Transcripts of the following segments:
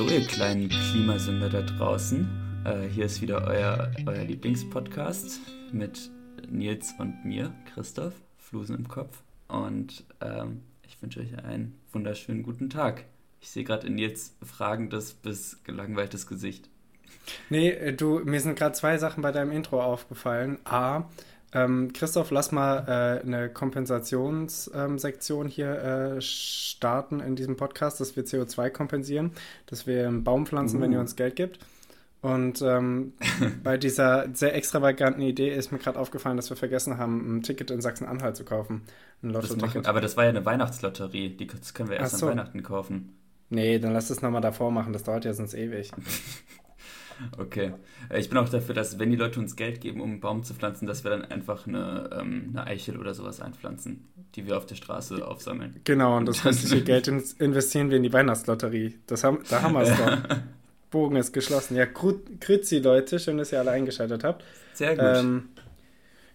So, ihr kleinen Klimasünder da draußen. Äh, hier ist wieder euer, euer Lieblingspodcast mit Nils und mir, Christoph, Flusen im Kopf. Und ähm, ich wünsche euch einen wunderschönen guten Tag. Ich sehe gerade in Nils fragendes bis gelangweiltes Gesicht. Nee, äh, du, mir sind gerade zwei Sachen bei deinem Intro aufgefallen. A, ähm, Christoph, lass mal äh, eine Kompensationssektion ähm, hier äh, starten in diesem Podcast, dass wir CO2 kompensieren, dass wir einen Baum pflanzen, uh. wenn ihr uh. uns Geld gibt. Und ähm, bei dieser sehr extravaganten Idee ist mir gerade aufgefallen, dass wir vergessen haben, ein Ticket in Sachsen-Anhalt zu kaufen. Ein Lotto-Ticket. Aber das war ja eine Weihnachtslotterie. Die können wir erst so. an Weihnachten kaufen. Nee, dann lass es nochmal davor machen. Das dauert ja sonst ewig. Okay. Äh, ich bin auch dafür, dass wenn die Leute uns Geld geben, um einen Baum zu pflanzen, dass wir dann einfach eine, ähm, eine Eichel oder sowas einpflanzen, die wir auf der Straße aufsammeln. Genau, und das restliche Geld investieren wir in die Weihnachtslotterie. Das haben, da haben wir es doch. Bogen ist geschlossen. Ja, grüezi Leute, schön, dass ihr alle eingeschaltet habt. Sehr gut. Ähm,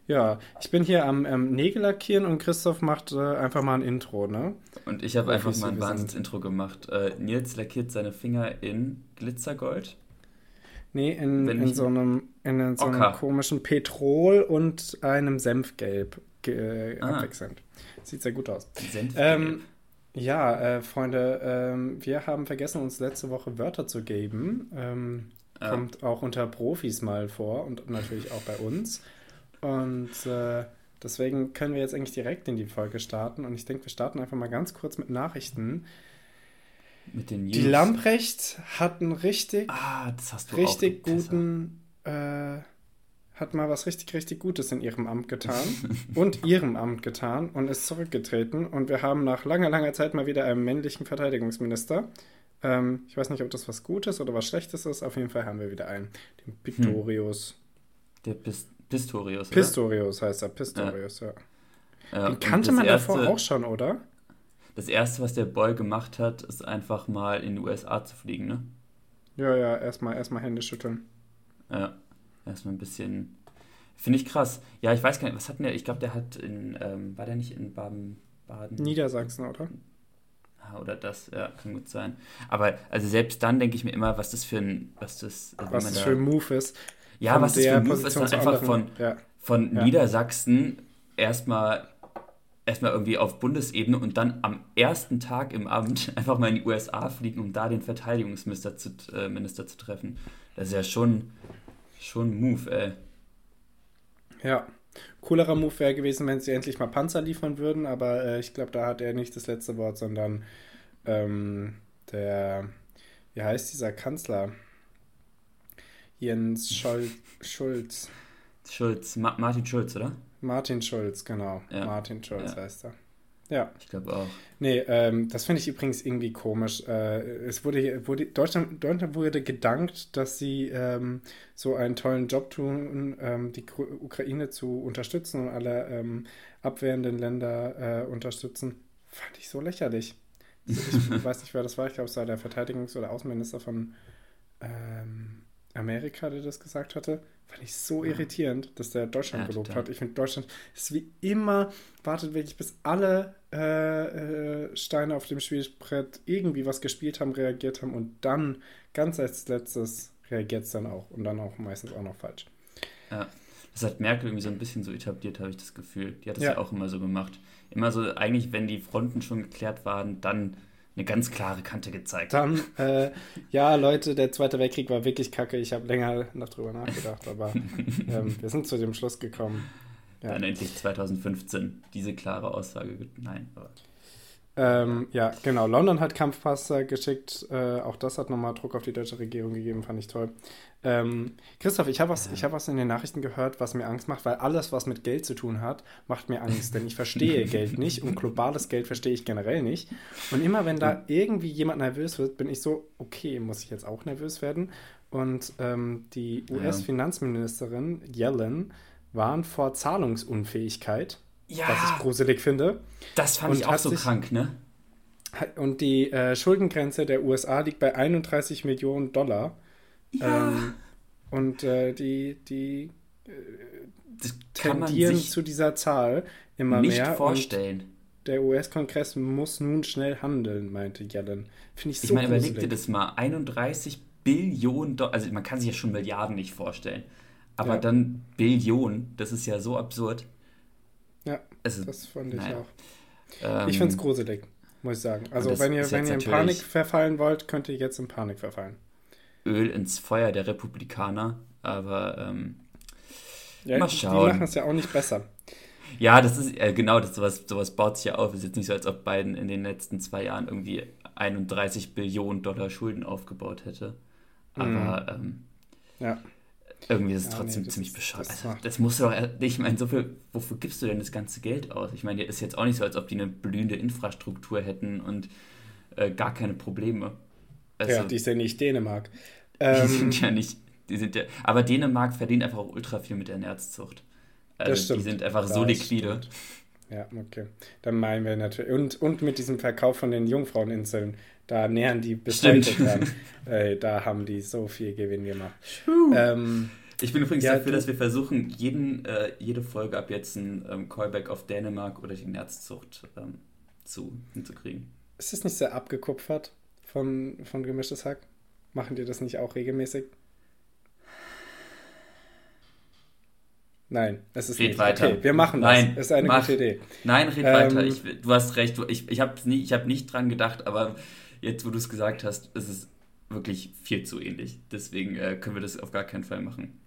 ja, ich bin hier am ähm, Nägel lackieren und Christoph macht äh, einfach mal ein Intro, ne? Und ich habe einfach mal ein Wahnsinns-Intro gemacht. Äh, Nils lackiert seine Finger in Glitzergold. Nee, in, in so einem, in so einem komischen Petrol und einem Senfgelb äh, ah. abwechselnd. Sieht sehr gut aus. Ähm, ja, äh, Freunde, ähm, wir haben vergessen, uns letzte Woche Wörter zu geben. Ähm, ja. Kommt auch unter Profis mal vor und natürlich auch bei uns. Und äh, deswegen können wir jetzt eigentlich direkt in die Folge starten. Und ich denke, wir starten einfach mal ganz kurz mit Nachrichten. Mit den News. Die Lamprecht hat einen richtig, ah, richtig guten, äh, hat mal was richtig, richtig Gutes in ihrem Amt getan und ihrem Amt getan und ist zurückgetreten. Und wir haben nach langer, langer Zeit mal wieder einen männlichen Verteidigungsminister. Ähm, ich weiß nicht, ob das was Gutes oder was Schlechtes ist. Auf jeden Fall haben wir wieder einen, den Pistorius. Hm. Der Pist Pistorius. Oder? Pistorius heißt er, Pistorius, ja. ja. Den kannte man erste... davor auch schon, oder? Das erste, was der Boy gemacht hat, ist einfach mal in die USA zu fliegen, ne? Ja, ja, erstmal erstmal Hände schütteln. Ja, erstmal ein bisschen. Finde ich krass. Ja, ich weiß gar nicht, was hat denn der? Ich glaube, der hat in, ähm, war der nicht in Baden? Baden? Niedersachsen, oder? Ah, oder das, ja, kann gut sein. Aber also selbst dann denke ich mir immer, was das für ein, was das, also was das für ein Move ist. Ja, was das für ein Move ist, dann einfach von, ja. von ja. Niedersachsen erstmal erstmal irgendwie auf Bundesebene und dann am ersten Tag im Amt einfach mal in die USA fliegen, um da den Verteidigungsminister zu, äh, Minister zu treffen. Das ist ja schon, schon ein Move, ey. Ja. Coolerer Move wäre gewesen, wenn sie endlich mal Panzer liefern würden, aber äh, ich glaube, da hat er nicht das letzte Wort, sondern ähm, der, wie heißt dieser Kanzler? Jens Schol Schulz. Schulz, Ma Martin Schulz, oder? Martin Schulz, genau. Ja. Martin Schulz ja. heißt er. Ja. Ich glaube auch. Nee, ähm, das finde ich übrigens irgendwie komisch. Äh, es wurde, wurde Deutschland, Deutschland wurde gedankt, dass sie ähm, so einen tollen Job tun, ähm, die Ukraine zu unterstützen und alle ähm, abwehrenden Länder äh, unterstützen. Fand ich so lächerlich. Ich weiß nicht, wer das war. Ich glaube, es war der Verteidigungs- oder Außenminister von ähm, Amerika, der das gesagt hatte. Fand ich so ja. irritierend, dass der Deutschland ja, gelobt total. hat. Ich finde, Deutschland ist wie immer, wartet wirklich, bis alle äh, äh, Steine auf dem Spielbrett irgendwie was gespielt haben, reagiert haben und dann ganz als letztes reagiert es dann auch und dann auch meistens auch noch falsch. Ja, das hat Merkel irgendwie so ein bisschen so etabliert, habe ich das Gefühl. Die hat das ja. ja auch immer so gemacht. Immer so, eigentlich, wenn die Fronten schon geklärt waren, dann eine ganz klare Kante gezeigt. Dann, äh, ja, Leute, der Zweite Weltkrieg war wirklich kacke. Ich habe länger noch drüber nachgedacht, aber ähm, wir sind zu dem Schluss gekommen. Ja. Dann endlich 2015 diese klare Aussage. Nein, aber. Ähm, ja, genau. London hat Kampfpanzer geschickt. Äh, auch das hat nochmal Druck auf die deutsche Regierung gegeben, fand ich toll. Ähm, Christoph, ich habe was, hab was in den Nachrichten gehört, was mir Angst macht, weil alles, was mit Geld zu tun hat, macht mir Angst. Denn ich verstehe Geld nicht und globales Geld verstehe ich generell nicht. Und immer wenn da irgendwie jemand nervös wird, bin ich so, okay, muss ich jetzt auch nervös werden? Und ähm, die US-Finanzministerin Yellen waren vor Zahlungsunfähigkeit ja, was ich gruselig finde. Das fand und ich auch so sich, krank, ne? Und die äh, Schuldengrenze der USA liegt bei 31 Millionen Dollar. Ja. Ähm, und äh, die, die äh, tendieren zu dieser Zahl immer nicht mehr. Nicht vorstellen. der US-Kongress muss nun schnell handeln, meinte Yellen. Finde ich so Ich meine, überleg dir das mal. 31 Billionen Dollar, also man kann sich ja schon Milliarden nicht vorstellen. Aber ja. dann Billionen, das ist ja so absurd. Ja, also, das fand ich naja. auch. Ähm, ich finde es gruselig, muss ich sagen. Also wenn ihr, wenn ihr in Panik verfallen wollt, könnt ihr jetzt in Panik verfallen. Öl ins Feuer der Republikaner, aber ähm, ja, mal schauen. Die machen es ja auch nicht besser. Ja, das ist äh, genau, das, sowas, sowas baut sich ja auf. Es ist jetzt nicht so, als ob Biden in den letzten zwei Jahren irgendwie 31 Billionen Dollar Schulden aufgebaut hätte. Aber mhm. ähm, ja. Irgendwie ist es ja, trotzdem nee, ziemlich bescheuert. Das, also, das musst du doch, ich meine, so viel, wofür gibst du denn das ganze Geld aus? Ich meine, ist jetzt auch nicht so, als ob die eine blühende Infrastruktur hätten und äh, gar keine Probleme. Also, ja, die ist ja nicht Dänemark. Die ähm, sind ja nicht, die sind ja, aber Dänemark verdient einfach auch ultra viel mit der Nerzzucht. Also die sind einfach das so liquide. Stimmt. Ja, okay. Dann meinen wir natürlich. Und, und mit diesem Verkauf von den Jungfraueninseln, da nähern die bis heute dran. Äh, da haben die so viel Gewinn gemacht. Ähm, ich bin übrigens ja, dafür, dass wir versuchen, jeden, äh, jede Folge ab jetzt ein ähm, Callback auf Dänemark oder die Nerzzucht ähm, zu, hinzukriegen. Ist das nicht sehr abgekupfert von, von Gemischtes Hack? Machen die das nicht auch regelmäßig? Nein, es ist red nicht. weiter. Okay, wir machen Nein, das. Ist eine mach. gute Idee. Nein, red ähm, weiter. Ich, du hast recht. Ich, ich habe nicht, hab nicht dran gedacht, aber jetzt, wo du es gesagt hast, ist es wirklich viel zu ähnlich. Deswegen äh, können wir das auf gar keinen Fall machen.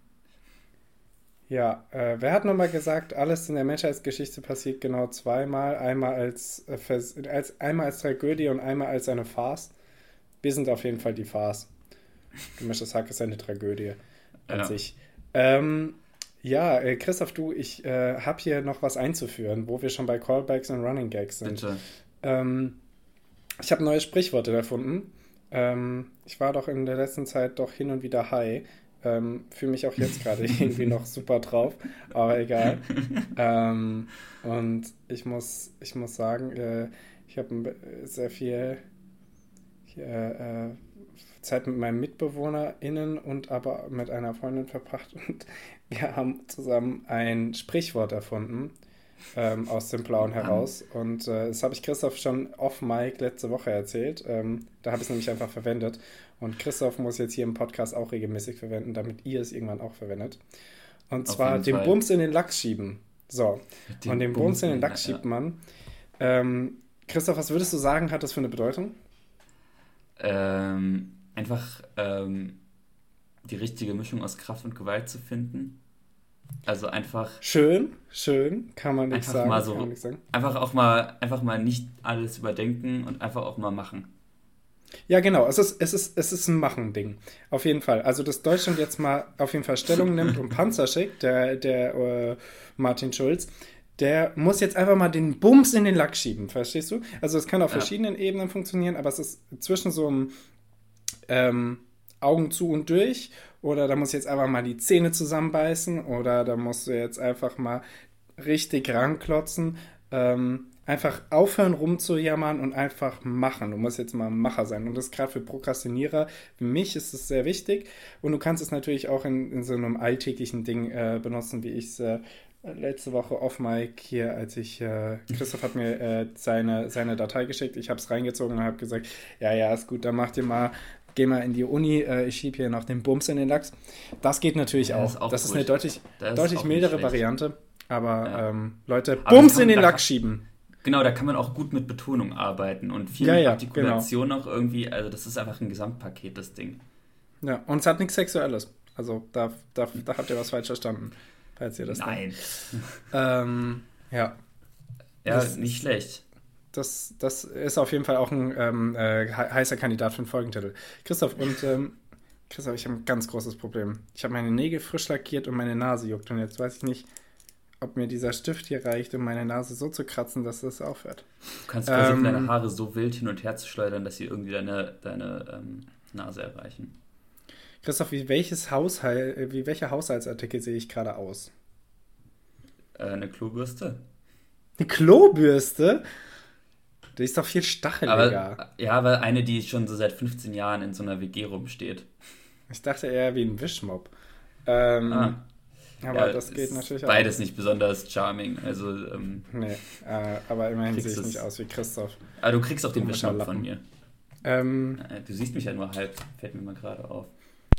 Ja, äh, wer hat nochmal gesagt, alles in der Menschheitsgeschichte passiert genau zweimal. Einmal als, äh, als, einmal als Tragödie und einmal als eine Farce. Wir sind auf jeden Fall die Farce. Gemischtes Hack ist eine Tragödie an ja. sich. Ähm, ja, äh, Christoph, du, ich äh, habe hier noch was einzuführen, wo wir schon bei Callbacks und Running Gags sind. Bitte. Ähm, ich habe neue Sprichworte erfunden. Ähm, ich war doch in der letzten Zeit doch hin und wieder high. Ähm, Fühle mich auch jetzt gerade irgendwie noch super drauf, aber egal. ähm, und ich muss, ich muss sagen, äh, ich habe sehr viel äh, Zeit mit meinen MitbewohnerInnen und aber mit einer Freundin verbracht und wir haben zusammen ein Sprichwort erfunden ähm, aus dem Blauen heraus. Und äh, das habe ich Christoph schon off Mike letzte Woche erzählt. Ähm, da habe ich es nämlich einfach verwendet. Und Christoph muss jetzt hier im Podcast auch regelmäßig verwenden, damit ihr es irgendwann auch verwendet. Und Auf zwar den Fall. Bums in den Lachs schieben. So. Den und den Bums, Bums in den Lachs schiebt man. Ähm, Christoph, was würdest du sagen, hat das für eine Bedeutung? Ähm, einfach ähm, die richtige Mischung aus Kraft und Gewalt zu finden. Also einfach. Schön, schön, kann man nicht sagen. Mal so, sagen. Einfach auch mal, einfach mal nicht alles überdenken und einfach auch mal machen. Ja, genau. Es ist, es ist, es ist ein Machen-Ding. Auf jeden Fall. Also, dass Deutschland jetzt mal auf jeden Fall Stellung nimmt und Panzer schickt, der, der äh, Martin Schulz, der muss jetzt einfach mal den Bums in den Lack schieben, verstehst du? Also, es kann auf ja. verschiedenen Ebenen funktionieren, aber es ist zwischen so einem ähm, Augen zu und durch oder da muss jetzt einfach mal die Zähne zusammenbeißen oder da musst du jetzt einfach mal richtig ranklotzen. Ähm, einfach aufhören rumzujammern und einfach machen. Du musst jetzt mal Macher sein. Und das gerade für Prokrastinierer, für mich ist es sehr wichtig. Und du kannst es natürlich auch in, in so einem alltäglichen Ding äh, benutzen, wie ich es äh, letzte Woche off Mic hier, als ich, äh, Christoph hat mir äh, seine, seine Datei geschickt, ich habe es reingezogen und habe gesagt, ja, ja, ist gut, dann mach dir mal geh mal in die Uni, äh, ich schiebe hier noch den Bums in den Lachs. Das geht natürlich auch. Ist auch. Das gut. ist eine deutlich, ist deutlich mildere Variante. Aber ja. ähm, Leute, Aber Bums in den Lachs schieben. Genau, da kann man auch gut mit Betonung arbeiten und viel ja, ja, Artikulation genau. auch irgendwie. Also, das ist einfach ein Gesamtpaket, das Ding. Ja, und es hat nichts Sexuelles. Also, da, da, da habt ihr was falsch verstanden, falls ihr das Nein. ähm, ja. Ja, das, nicht schlecht das, das ist auf jeden Fall auch ein ähm, äh, heißer Kandidat für einen Folgentitel. Christoph, und ähm, Christoph, ich habe ein ganz großes Problem. Ich habe meine Nägel frisch lackiert und meine Nase juckt. Und jetzt weiß ich nicht, ob mir dieser Stift hier reicht, um meine Nase so zu kratzen, dass das aufhört. Du kannst versuchen, ähm, deine Haare so wild hin und her zu schleudern, dass sie irgendwie deine, deine ähm, Nase erreichen. Christoph, wie, welches Haushalt, wie welcher Haushaltsartikel sehe ich gerade aus? Äh, eine Klobürste. Eine Klobürste? Die ist doch viel stacheliger. Aber, ja, aber eine, die schon so seit 15 Jahren in so einer WG rumsteht. Ich dachte eher wie ein Wischmob. Ähm, ah. Aber ja, das geht natürlich auch. Beides nicht besonders charming. Also, ähm, nee, äh, aber immerhin sehe ich nicht aus wie Christoph. Aber ah, du kriegst auch den Wischmopp von mir. Ähm, äh, du siehst mich ja nur halb, fällt mir mal gerade auf.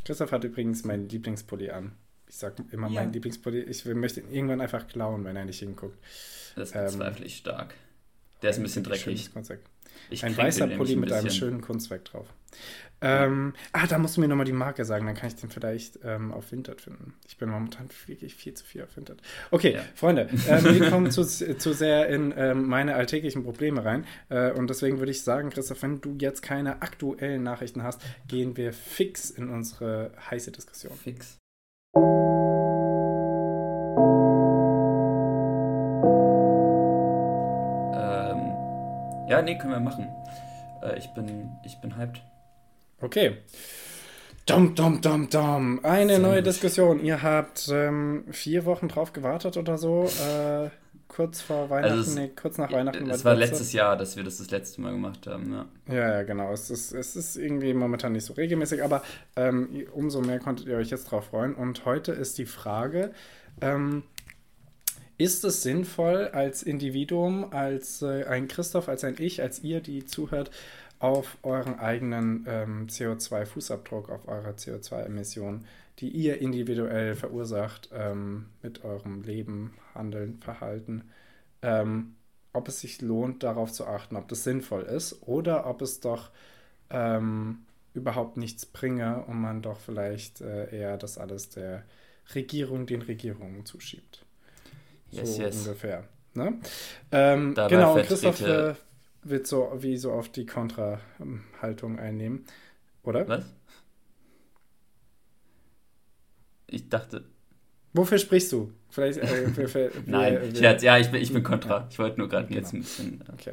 Christoph hat übrigens meinen Lieblingspulli an. Ich sag immer ja. meinen Lieblingspulli. Ich möchte ihn irgendwann einfach klauen, wenn er nicht hinguckt. Das bezweifle ähm, ich stark. Der ist ein bisschen dreckig. Ein weißer Pulli ein mit einem schönen Kunstwerk drauf. Ähm, ah, da musst du mir nochmal die Marke sagen, dann kann ich den vielleicht ähm, auf Vinted finden. Ich bin momentan wirklich viel zu viel auf Vinted. Okay, ja. Freunde, äh, wir kommen zu, zu sehr in äh, meine alltäglichen Probleme rein. Äh, und deswegen würde ich sagen, Christoph, wenn du jetzt keine aktuellen Nachrichten hast, gehen wir fix in unsere heiße Diskussion. Fix. Ja, nee, können wir machen. Äh, ich, bin, ich bin hyped. Okay. Dum, dum, dum, dum. Eine Sehr neue gut. Diskussion. Ihr habt ähm, vier Wochen drauf gewartet oder so. Äh, kurz vor Weihnachten, also es, nee, kurz nach Weihnachten. Es war letztes Jahr, dass wir das das letzte Mal gemacht haben, ja. Ja, ja, genau. Es ist, es ist irgendwie momentan nicht so regelmäßig, aber ähm, umso mehr konntet ihr euch jetzt drauf freuen. Und heute ist die Frage, ähm, ist es sinnvoll als Individuum, als äh, ein Christoph, als ein Ich, als ihr, die zuhört, auf euren eigenen ähm, CO2-Fußabdruck, auf eure CO2-Emissionen, die ihr individuell verursacht ähm, mit eurem Leben, Handeln, Verhalten, ähm, ob es sich lohnt, darauf zu achten, ob das sinnvoll ist oder ob es doch ähm, überhaupt nichts bringe und man doch vielleicht äh, eher das alles der Regierung, den Regierungen zuschiebt. Yes, so yes. ungefähr. Ne? Ähm, genau, Christoph, äh, wird so wie so auf die Kontra-Haltung einnehmen, oder? Was? Ich dachte. Wofür sprichst du? Vielleicht. Äh, für, für, Nein, wir, Scherz, ja, ich bin, ich bin kontra. Ich wollte nur gerade genau. jetzt ein bisschen. Äh, okay.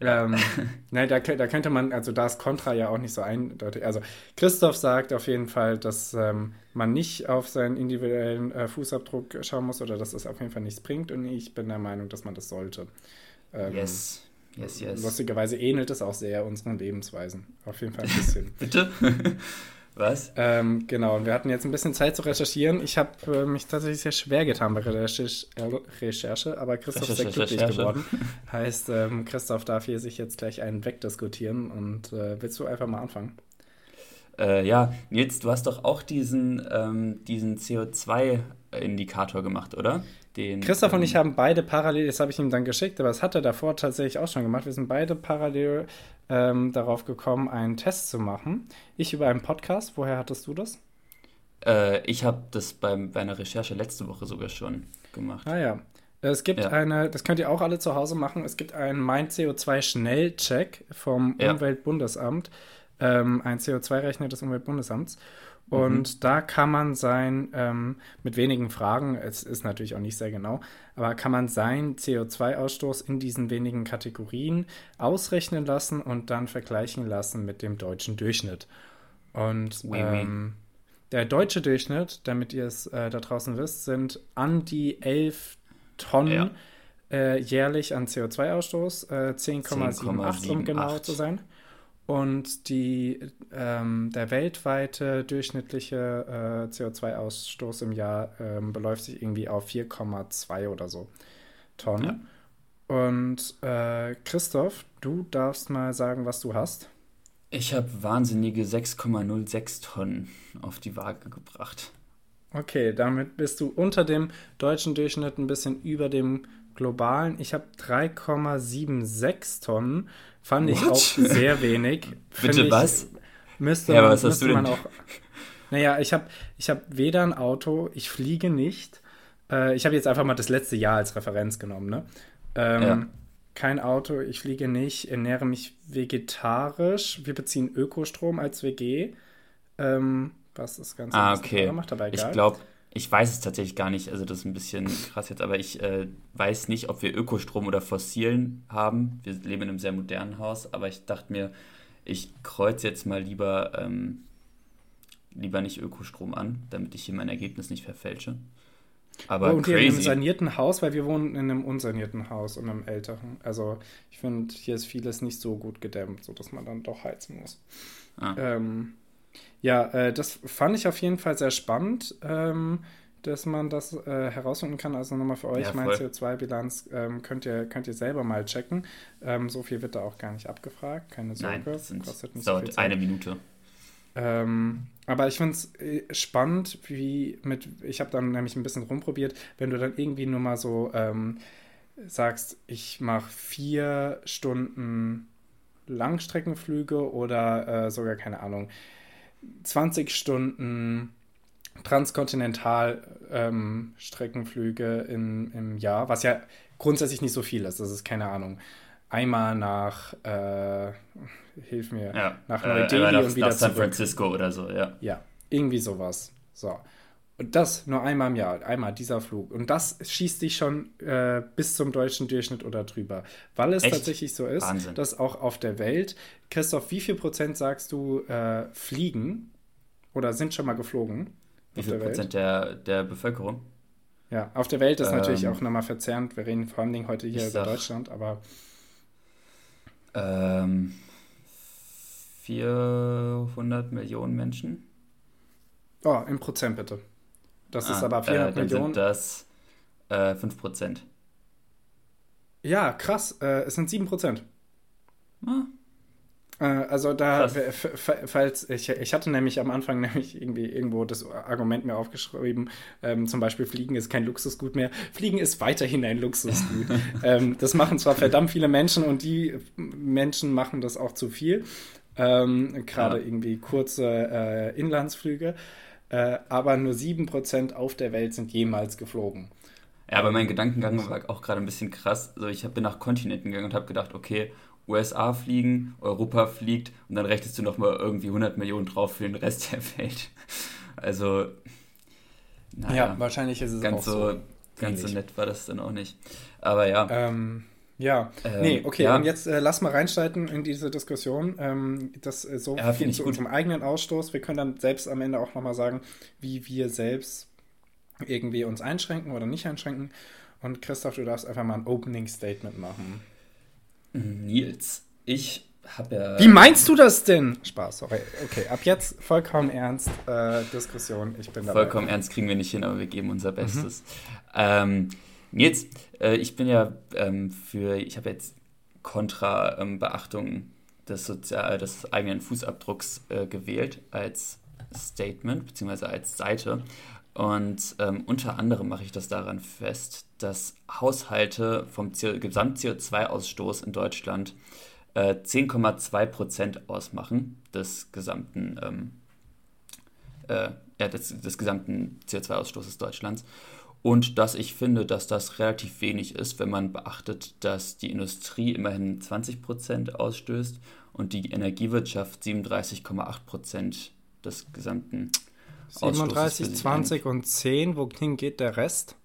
Ähm, nein, da, da könnte man, also da ist Contra ja auch nicht so eindeutig. Also Christoph sagt auf jeden Fall, dass ähm, man nicht auf seinen individuellen äh, Fußabdruck schauen muss oder dass das auf jeden Fall nichts bringt. Und ich bin der Meinung, dass man das sollte. Ähm, yes. Yes, yes. Lustigerweise ähnelt es auch sehr unseren Lebensweisen. Auf jeden Fall ein bisschen. Bitte? Was? Ähm, genau, und wir hatten jetzt ein bisschen Zeit zu recherchieren. Ich habe äh, mich tatsächlich sehr schwer getan bei der Recherche, aber Christoph ist sehr glücklich geworden. Heißt, ähm, Christoph darf hier sich jetzt gleich einen wegdiskutieren und äh, willst du einfach mal anfangen? Äh, ja, Nils, du hast doch auch diesen, ähm, diesen CO2-Indikator gemacht, oder? Den, Christoph ähm, und ich haben beide parallel, das habe ich ihm dann geschickt, aber das hat er davor tatsächlich auch schon gemacht. Wir sind beide parallel ähm, darauf gekommen, einen Test zu machen. Ich über einen Podcast. Woher hattest du das? Äh, ich habe das beim, bei einer Recherche letzte Woche sogar schon gemacht. Ah ja. Es gibt ja. eine, das könnt ihr auch alle zu Hause machen, es gibt einen Mein CO2 Schnellcheck vom ja. Umweltbundesamt, ähm, ein CO2-Rechner des Umweltbundesamts. Und mhm. da kann man sein, ähm, mit wenigen Fragen, es ist natürlich auch nicht sehr genau, aber kann man seinen CO2-Ausstoß in diesen wenigen Kategorien ausrechnen lassen und dann vergleichen lassen mit dem deutschen Durchschnitt. Und oui, oui. Ähm, der deutsche Durchschnitt, damit ihr es äh, da draußen wisst, sind an die 11 Tonnen ja. äh, jährlich an CO2-Ausstoß, äh, 10,78 um genau zu sein. Und die, ähm, der weltweite durchschnittliche äh, CO2-Ausstoß im Jahr ähm, beläuft sich irgendwie auf 4,2 oder so Tonnen. Ja. Und äh, Christoph, du darfst mal sagen, was du hast. Ich habe wahnsinnige 6,06 Tonnen auf die Waage gebracht. Okay, damit bist du unter dem deutschen Durchschnitt ein bisschen über dem globalen. Ich habe 3,76 Tonnen. Fand What? ich auch sehr wenig. Bitte ich, was? Müsste, ja, was hast du denn? Auch, naja, ich habe ich hab weder ein Auto, ich fliege nicht. Äh, ich habe jetzt einfach mal das letzte Jahr als Referenz genommen. Ne? Ähm, ja. Kein Auto, ich fliege nicht, ernähre mich vegetarisch. Wir beziehen Ökostrom als WG. Ähm, was das Ganze ah, okay. macht, aber egal. Ich glaube, ich weiß es tatsächlich gar nicht, also das ist ein bisschen krass jetzt, aber ich äh, weiß nicht, ob wir Ökostrom oder Fossilen haben. Wir leben in einem sehr modernen Haus, aber ich dachte mir, ich kreuze jetzt mal lieber, ähm, lieber nicht Ökostrom an, damit ich hier mein Ergebnis nicht verfälsche. Aber oh, und crazy. hier in einem sanierten Haus, weil wir wohnen in einem unsanierten Haus und einem älteren. Also ich finde, hier ist vieles nicht so gut gedämmt, sodass man dann doch heizen muss. Ah. Ähm, ja, äh, das fand ich auf jeden Fall sehr spannend. Ähm, dass man das äh, herausfinden kann. Also nochmal für euch, ja, mein CO2-Bilanz ähm, könnt, ihr, könnt ihr selber mal checken. Ähm, so viel wird da auch gar nicht abgefragt, keine Sorge. Nein, das sind, kostet nicht dauert so eine Minute. Ähm, aber ich finde es äh, spannend, wie mit, ich habe dann nämlich ein bisschen rumprobiert, wenn du dann irgendwie nur mal so ähm, sagst, ich mache vier Stunden Langstreckenflüge oder äh, sogar, keine Ahnung, 20 Stunden Transkontinental-Streckenflüge ähm, im Jahr, was ja grundsätzlich nicht so viel ist. Das ist keine Ahnung. Einmal nach, äh, hilf mir, ja. nach äh, Neu-Delhi äh, und wieder nach San zurück. Francisco oder so, ja. Ja, irgendwie sowas. So. Und das nur einmal im Jahr, einmal dieser Flug. Und das schießt dich schon äh, bis zum deutschen Durchschnitt oder drüber. Weil es Echt? tatsächlich so ist, Wahnsinn. dass auch auf der Welt, Christoph, wie viel Prozent sagst du äh, fliegen oder sind schon mal geflogen? Wie viel der Prozent der, der Bevölkerung? Ja, auf der Welt ist ähm, natürlich auch nochmal verzerrend. Wir reden vor allem heute hier über Deutschland, aber. Ähm, 400 Millionen Menschen. Oh, in Prozent bitte. Das ah, ist aber 400 äh, dann Millionen. Sind das äh, 5 Prozent. Ja, krass. Äh, es sind 7 Prozent. Ah, äh, also da, falls ich, ich hatte nämlich am Anfang nämlich irgendwie irgendwo das Argument mir aufgeschrieben, ähm, zum Beispiel Fliegen ist kein Luxusgut mehr. Fliegen ist weiterhin ein Luxusgut. ähm, das machen zwar verdammt viele Menschen und die Menschen machen das auch zu viel. Ähm, Gerade ja. irgendwie kurze äh, Inlandsflüge. Äh, aber nur 7% auf der Welt sind jemals geflogen. Ja, aber mein Gedankengang war auch gerade ein bisschen krass. Also ich bin nach Kontinenten gegangen und habe gedacht, okay, USA fliegen, Europa fliegt und dann rechnest du nochmal irgendwie 100 Millionen drauf für den Rest der Welt. Also, naja, ja, wahrscheinlich ist es ganz auch so. Ganz so nett war das dann auch nicht. Aber ja. Ähm, ja, ähm, nee, okay, ja. und jetzt äh, lass mal reinschalten in diese Diskussion. Ähm, das äh, so ja, viel zu gut. unserem eigenen Ausstoß. Wir können dann selbst am Ende auch nochmal sagen, wie wir selbst irgendwie uns einschränken oder nicht einschränken. Und Christoph, du darfst einfach mal ein Opening Statement machen. Nils, ich habe ja. Wie meinst du das denn? Spaß, sorry. Okay, ab jetzt vollkommen ernst äh, Diskussion. Ich bin dabei. Vollkommen ernst kriegen wir nicht hin, aber wir geben unser Bestes. Mhm. Ähm, Nils, äh, ich bin ja ähm, für, ich habe jetzt kontra ähm, Beachtung des, Sozial des eigenen Fußabdrucks äh, gewählt als Statement bzw. als Seite. Und ähm, unter anderem mache ich das daran fest, dass Haushalte vom Gesamt-CO2-Ausstoß in Deutschland äh, 10,2 Prozent ausmachen des gesamten, ähm, äh, ja, des, des gesamten CO2-Ausstoßes Deutschlands. Und dass ich finde, dass das relativ wenig ist, wenn man beachtet, dass die Industrie immerhin 20 Prozent ausstößt und die Energiewirtschaft 37,8 Prozent des gesamten 37, 20 und 10, wohin geht der Rest?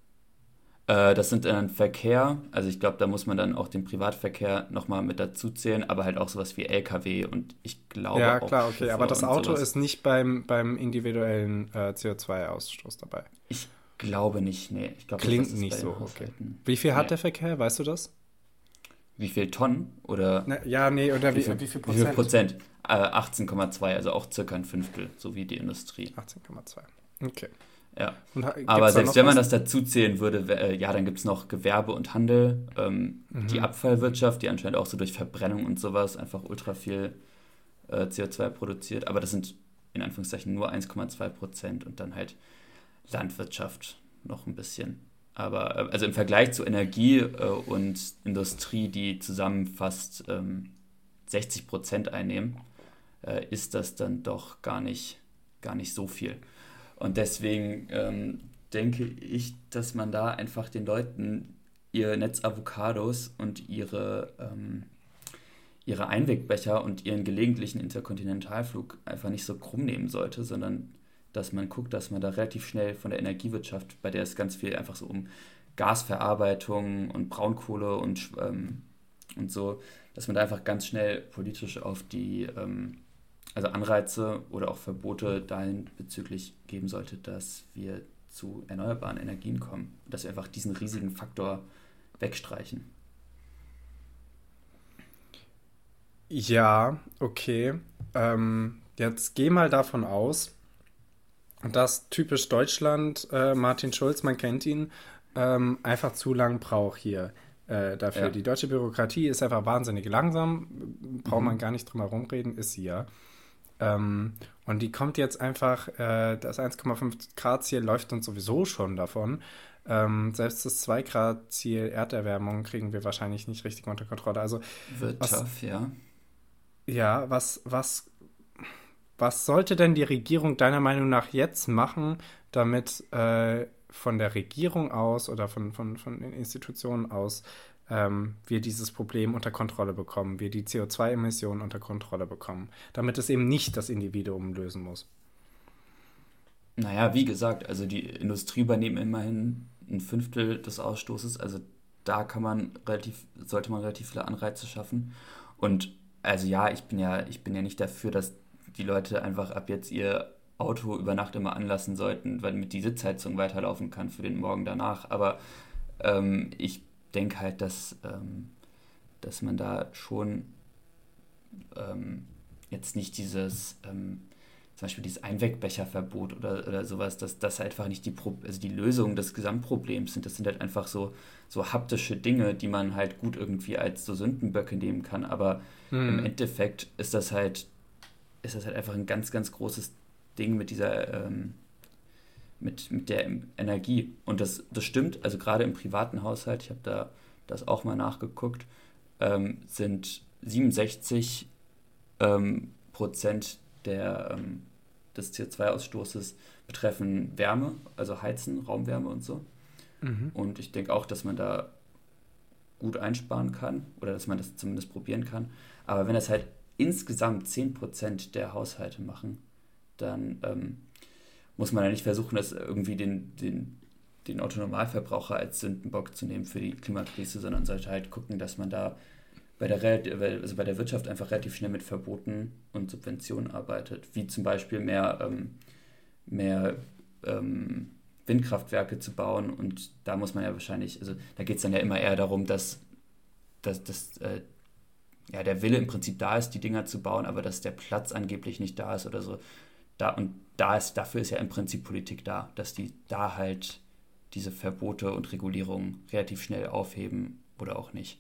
Äh, das sind dann Verkehr, also ich glaube, da muss man dann auch den Privatverkehr nochmal mit dazu zählen, aber halt auch sowas wie LKW und ich glaube Ja, klar, okay, aber das Auto sowas. ist nicht beim, beim individuellen äh, CO2-Ausstoß dabei. Ich glaube nicht, nee. Ich glaub, Klingt nicht so, okay. Wie viel hat nee. der Verkehr, weißt du das? Wie viel Tonnen? Oder Na, ja, nee, oder wie, wie, viel, wie viel Prozent? Wie viel Prozent? Äh, 18,2, also auch circa ein Fünftel, so wie die Industrie. 18,2, okay. Ja, aber selbst wenn man das dazu zählen würde, äh, ja, dann gibt es noch Gewerbe und Handel, ähm, mhm. die Abfallwirtschaft, die anscheinend auch so durch Verbrennung und sowas einfach ultra viel äh, CO2 produziert, aber das sind in Anführungszeichen nur 1,2 Prozent und dann halt Landwirtschaft noch ein bisschen. Aber äh, also im Vergleich zu Energie äh, und Industrie, die zusammen fast ähm, 60 Prozent einnehmen, äh, ist das dann doch gar nicht, gar nicht so viel. Und deswegen ähm, denke ich, dass man da einfach den Leuten ihr Netz Avocados und ihre, ähm, ihre Einwegbecher und ihren gelegentlichen Interkontinentalflug einfach nicht so krumm nehmen sollte, sondern dass man guckt, dass man da relativ schnell von der Energiewirtschaft, bei der es ganz viel einfach so um Gasverarbeitung und Braunkohle und, ähm, und so, dass man da einfach ganz schnell politisch auf die ähm, also Anreize oder auch Verbote dahin bezüglich geben sollte, dass wir zu erneuerbaren Energien kommen, dass wir einfach diesen riesigen Faktor wegstreichen. Ja, okay. Ähm, jetzt geh mal davon aus, dass typisch Deutschland, äh, Martin Schulz, man kennt ihn, ähm, einfach zu lang braucht hier äh, dafür. Ja. Die deutsche Bürokratie ist einfach wahnsinnig langsam, braucht mhm. man gar nicht drum herum reden, ist sie ja. Ähm, und die kommt jetzt einfach, äh, das 1,5 Grad Ziel läuft uns sowieso schon davon. Ähm, selbst das 2 Grad Ziel Erderwärmung kriegen wir wahrscheinlich nicht richtig unter Kontrolle. Also wird was, tough, ja. Ja, was, was, was sollte denn die Regierung deiner Meinung nach jetzt machen, damit äh, von der Regierung aus oder von, von, von den Institutionen aus ähm, wir dieses Problem unter Kontrolle bekommen, wir die CO2-Emissionen unter Kontrolle bekommen, damit es eben nicht das Individuum lösen muss. Naja, wie gesagt, also die Industrie übernehmen immerhin ein Fünftel des Ausstoßes, also da kann man relativ, sollte man relativ viele Anreize schaffen. Und also ja, ich bin ja, ich bin ja nicht dafür, dass die Leute einfach ab jetzt ihr Auto über Nacht immer anlassen sollten, weil mit die Sitzheizung weiterlaufen kann für den Morgen danach. Aber ähm, ich denke halt, dass, ähm, dass man da schon ähm, jetzt nicht dieses, ähm, zum Beispiel dieses Einwegbecherverbot oder, oder sowas, dass das einfach nicht die, Pro also die Lösung des Gesamtproblems sind. Das sind halt einfach so, so haptische Dinge, die man halt gut irgendwie als so Sündenböcke nehmen kann. Aber hm. im Endeffekt ist das halt, ist das halt einfach ein ganz, ganz großes Ding mit dieser, ähm, mit, mit der Energie. Und das, das stimmt, also gerade im privaten Haushalt, ich habe da das auch mal nachgeguckt, ähm, sind 67 ähm, Prozent der, ähm, des CO2-Ausstoßes betreffen Wärme, also Heizen, Raumwärme und so. Mhm. Und ich denke auch, dass man da gut einsparen kann oder dass man das zumindest probieren kann. Aber wenn das halt insgesamt 10% der Haushalte machen, dann ähm, muss man ja nicht versuchen, das irgendwie den, den, den Autonormalverbraucher als Sündenbock zu nehmen für die Klimakrise, sondern sollte halt gucken, dass man da bei der, also bei der Wirtschaft einfach relativ schnell mit Verboten und Subventionen arbeitet, wie zum Beispiel mehr, ähm, mehr ähm, Windkraftwerke zu bauen. Und da muss man ja wahrscheinlich, also da geht es dann ja immer eher darum, dass, dass, dass äh, ja, der Wille im Prinzip da ist, die Dinger zu bauen, aber dass der Platz angeblich nicht da ist oder so. Da, und da ist, dafür ist ja im Prinzip Politik da, dass die da halt diese Verbote und Regulierungen relativ schnell aufheben oder auch nicht.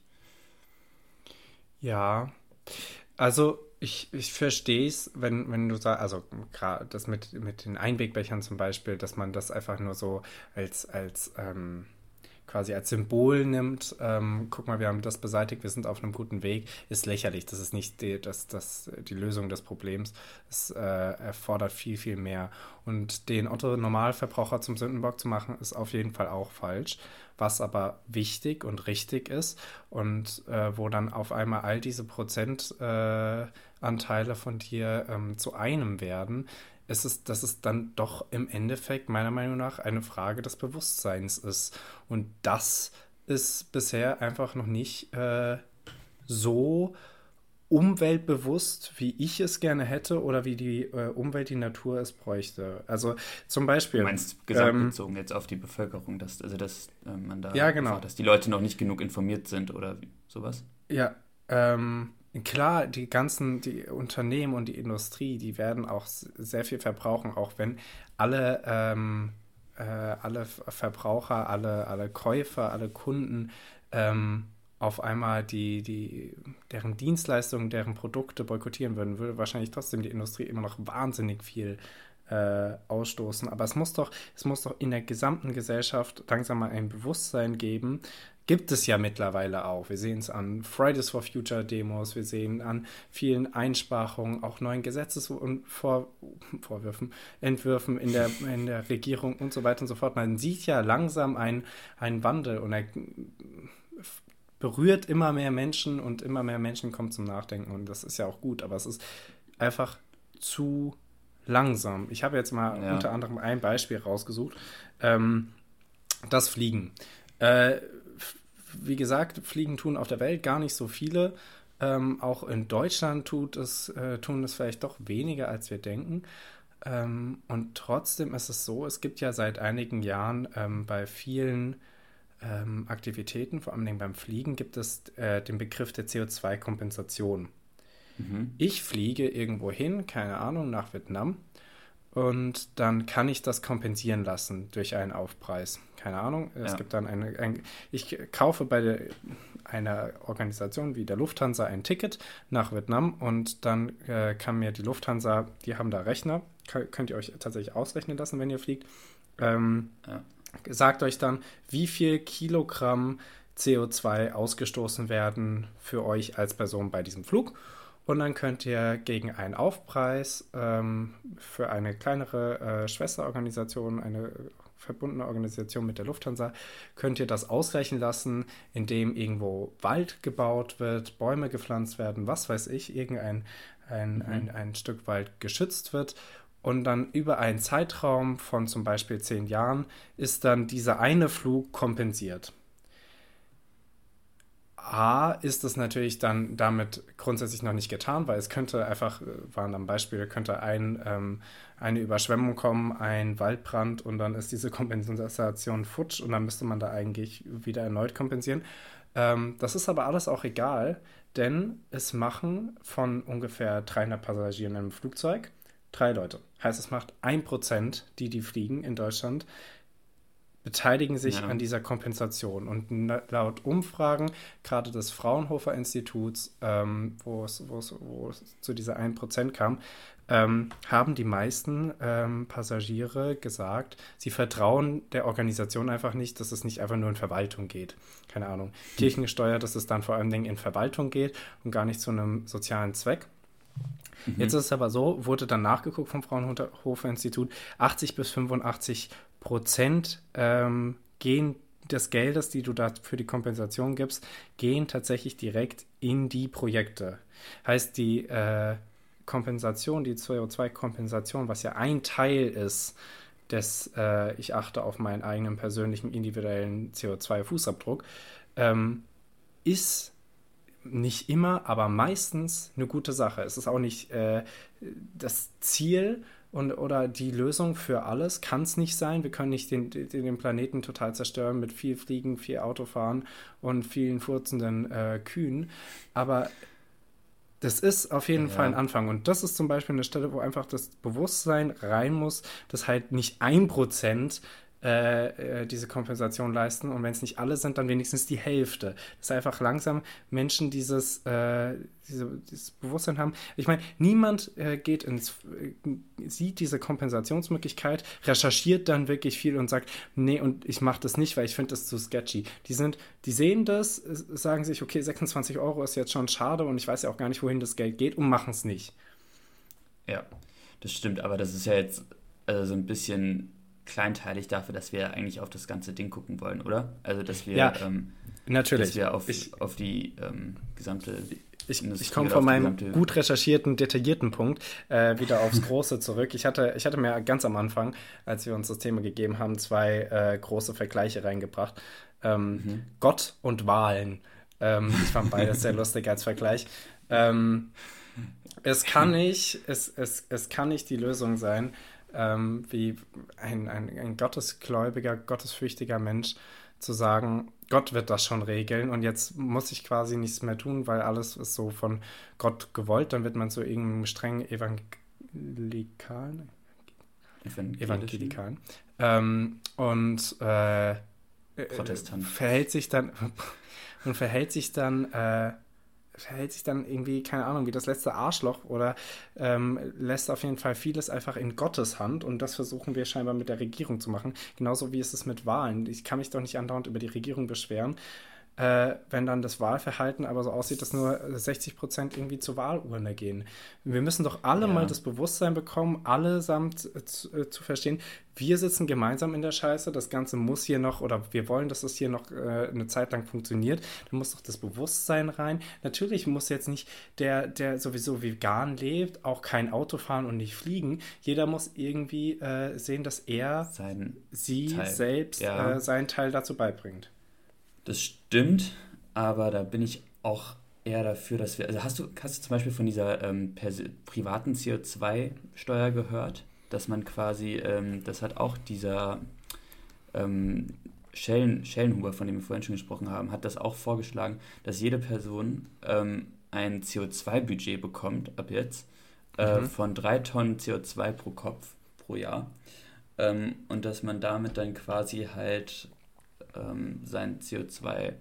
Ja, also ich, ich verstehe es, wenn, wenn du sagst, also gerade das mit, mit den Einwegbechern zum Beispiel, dass man das einfach nur so als, als ähm, quasi als Symbol nimmt, ähm, guck mal, wir haben das beseitigt, wir sind auf einem guten Weg, ist lächerlich. Das ist nicht die, das, das, die Lösung des Problems. Es äh, erfordert viel, viel mehr. Und den Otto-Normalverbraucher zum Sündenbock zu machen, ist auf jeden Fall auch falsch. Was aber wichtig und richtig ist und äh, wo dann auf einmal all diese Prozentanteile äh, von dir ähm, zu einem werden, ist es, dass es dann doch im Endeffekt meiner Meinung nach eine Frage des Bewusstseins ist. Und das ist bisher einfach noch nicht äh, so umweltbewusst, wie ich es gerne hätte oder wie die äh, Umwelt, die Natur es bräuchte. Also zum Beispiel. Du meinst gesamtbezogen ähm, jetzt auf die Bevölkerung, dass, also dass äh, man da ja, genau. Einfach, dass die Leute noch nicht genug informiert sind oder sowas? Ja, ähm, Klar, die ganzen, die Unternehmen und die Industrie, die werden auch sehr viel verbrauchen, auch wenn alle, ähm, äh, alle Verbraucher, alle, alle Käufer, alle Kunden ähm, auf einmal die, die, deren Dienstleistungen, deren Produkte boykottieren würden, würde wahrscheinlich trotzdem die Industrie immer noch wahnsinnig viel äh, ausstoßen. Aber es muss doch, es muss doch in der gesamten Gesellschaft langsam mal ein Bewusstsein geben, gibt es ja mittlerweile auch. Wir sehen es an Fridays for Future Demos, wir sehen an vielen Einsparungen, auch neuen Gesetzesvorwürfen, Entwürfen in der, in der Regierung und so weiter und so fort. Man sieht ja langsam einen, Wandel und er berührt immer mehr Menschen und immer mehr Menschen kommen zum Nachdenken und das ist ja auch gut, aber es ist einfach zu langsam. Ich habe jetzt mal ja. unter anderem ein Beispiel rausgesucht. Ähm, das Fliegen. Äh, wie gesagt, Fliegen tun auf der Welt gar nicht so viele. Ähm, auch in Deutschland tut es, äh, tun es vielleicht doch weniger, als wir denken. Ähm, und trotzdem ist es so, es gibt ja seit einigen Jahren ähm, bei vielen ähm, Aktivitäten, vor allem beim Fliegen, gibt es äh, den Begriff der CO2-Kompensation. Mhm. Ich fliege irgendwo hin, keine Ahnung, nach Vietnam und dann kann ich das kompensieren lassen durch einen Aufpreis. Keine Ahnung. Es ja. gibt dann eine, ein, ich kaufe bei der, einer Organisation wie der Lufthansa ein Ticket nach Vietnam und dann äh, kann mir die Lufthansa, die haben da Rechner, könnt ihr euch tatsächlich ausrechnen lassen, wenn ihr fliegt. Ähm, ja. Sagt euch dann, wie viel Kilogramm CO2 ausgestoßen werden für euch als Person bei diesem Flug. Und dann könnt ihr gegen einen Aufpreis ähm, für eine kleinere äh, Schwesterorganisation, eine verbundene Organisation mit der Lufthansa, könnt ihr das ausreichen lassen, indem irgendwo Wald gebaut wird, Bäume gepflanzt werden, was weiß ich, irgendein ein, mhm. ein, ein Stück Wald geschützt wird. Und dann über einen Zeitraum von zum Beispiel zehn Jahren ist dann dieser eine Flug kompensiert. A ist es natürlich dann damit grundsätzlich noch nicht getan, weil es könnte einfach, äh, waren dann Beispiele, könnte ein, ähm, eine Überschwemmung kommen, ein Waldbrand und dann ist diese Kompensation futsch und dann müsste man da eigentlich wieder erneut kompensieren. Ähm, das ist aber alles auch egal, denn es machen von ungefähr 300 Passagieren im Flugzeug drei Leute. Heißt, es macht ein Prozent, die die fliegen in Deutschland, beteiligen sich ja. an dieser Kompensation. Und laut Umfragen, gerade des Fraunhofer Instituts, ähm, wo, es, wo, es, wo es zu dieser 1% kam, ähm, haben die meisten ähm, Passagiere gesagt, sie vertrauen der Organisation einfach nicht, dass es nicht einfach nur in Verwaltung geht. Keine Ahnung. Hm. Kirchengesteuert, dass es dann vor allem in Verwaltung geht und gar nicht zu einem sozialen Zweck. Mhm. Jetzt ist es aber so, wurde dann nachgeguckt vom Fraunhofer Institut, 80 bis 85 Prozent ähm, gehen des Geldes, die du da für die Kompensation gibst, gehen tatsächlich direkt in die Projekte. Heißt, die äh, Kompensation, die CO2-Kompensation, was ja ein Teil ist des, äh, ich achte auf meinen eigenen persönlichen individuellen CO2-Fußabdruck, ähm, ist nicht immer, aber meistens eine gute Sache. Es ist auch nicht äh, das Ziel und, oder die Lösung für alles kann es nicht sein. Wir können nicht den, den, Planeten total zerstören mit viel Fliegen, viel Autofahren und vielen furzenden äh, Kühen. Aber das ist auf jeden ja. Fall ein Anfang. Und das ist zum Beispiel eine Stelle, wo einfach das Bewusstsein rein muss, dass halt nicht ein Prozent äh, äh, diese Kompensation leisten. Und wenn es nicht alle sind, dann wenigstens die Hälfte. Dass einfach langsam Menschen dieses, äh, diese, dieses Bewusstsein haben. Ich meine, niemand äh, geht ins, äh, sieht diese Kompensationsmöglichkeit, recherchiert dann wirklich viel und sagt, nee, und ich mache das nicht, weil ich finde das zu sketchy. Die sind, die sehen das, sagen sich, okay, 26 Euro ist jetzt schon schade und ich weiß ja auch gar nicht, wohin das Geld geht und machen es nicht. Ja, das stimmt, aber das ist ja jetzt also so ein bisschen kleinteilig dafür, dass wir eigentlich auf das ganze Ding gucken wollen, oder? Also, dass wir, ja, ähm, natürlich. Dass wir auf, ich, auf die ähm, gesamte. Ich, ich komme von meinem gut recherchierten, detaillierten Punkt äh, wieder aufs Große zurück. Ich hatte, ich hatte mir ganz am Anfang, als wir uns das Thema gegeben haben, zwei äh, große Vergleiche reingebracht. Ähm, mhm. Gott und Wahlen. Ähm, ich fand beides sehr lustig als Vergleich. Ähm, es kann nicht, es, es, es kann nicht die Lösung sein, ähm, wie ein, ein, ein gottesgläubiger, gottesfürchtiger Mensch zu sagen, Gott wird das schon regeln und jetzt muss ich quasi nichts mehr tun, weil alles ist so von Gott gewollt, dann wird man zu irgendeinem strengen Evangelikalen, Evangelikalen? Ähm, und äh, Protestant. verhält sich dann und verhält sich dann äh, verhält sich dann irgendwie, keine Ahnung, wie das letzte Arschloch oder ähm, lässt auf jeden Fall vieles einfach in Gottes Hand und das versuchen wir scheinbar mit der Regierung zu machen. Genauso wie es ist mit Wahlen. Ich kann mich doch nicht andauernd über die Regierung beschweren, äh, wenn dann das Wahlverhalten aber so aussieht, dass nur 60 Prozent irgendwie zur Wahlurne gehen. Wir müssen doch alle ja. mal das Bewusstsein bekommen, allesamt äh, zu, äh, zu, verstehen, wir sitzen gemeinsam in der Scheiße, das Ganze muss hier noch, oder wir wollen, dass das hier noch äh, eine Zeit lang funktioniert, da muss doch das Bewusstsein rein. Natürlich muss jetzt nicht der, der sowieso vegan lebt, auch kein Auto fahren und nicht fliegen. Jeder muss irgendwie äh, sehen, dass er, Sein sie Teil. selbst ja. Seinen Teil dazu beibringt. Das stimmt, aber da bin ich auch eher dafür, dass wir. Also hast du, hast du zum Beispiel von dieser ähm, privaten CO2-Steuer gehört, dass man quasi, ähm, das hat auch dieser ähm, Schellen, Schellenhuber, von dem wir vorhin schon gesprochen haben, hat das auch vorgeschlagen, dass jede Person ähm, ein CO2-Budget bekommt ab jetzt äh, mhm. von drei Tonnen CO2 pro Kopf pro Jahr. Ähm, und dass man damit dann quasi halt ähm, sein CO2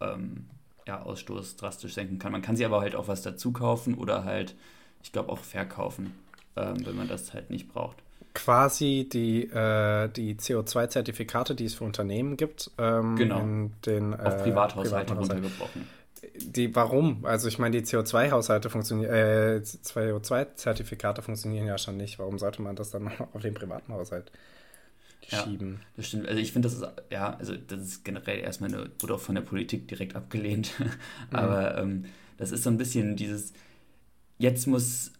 ähm, ja, Ausstoß drastisch senken kann. Man kann sie aber halt auch was dazu kaufen oder halt, ich glaube, auch verkaufen, ähm, wenn man das halt nicht braucht. Quasi die, äh, die CO2-Zertifikate, die es für Unternehmen gibt, ähm, genau. in den äh, auf Privathaushalte runtergebrochen. Die, warum? Also ich meine, die CO2-Haushalte funktionieren, äh, CO2-Zertifikate funktionieren ja schon nicht. Warum sollte man das dann noch auf den privaten Haushalt schieben. Ja, das stimmt. Also ich finde, das ist, ja, also das ist generell erstmal eine, wurde auch von der Politik direkt abgelehnt. Aber mhm. ähm, das ist so ein bisschen dieses, jetzt muss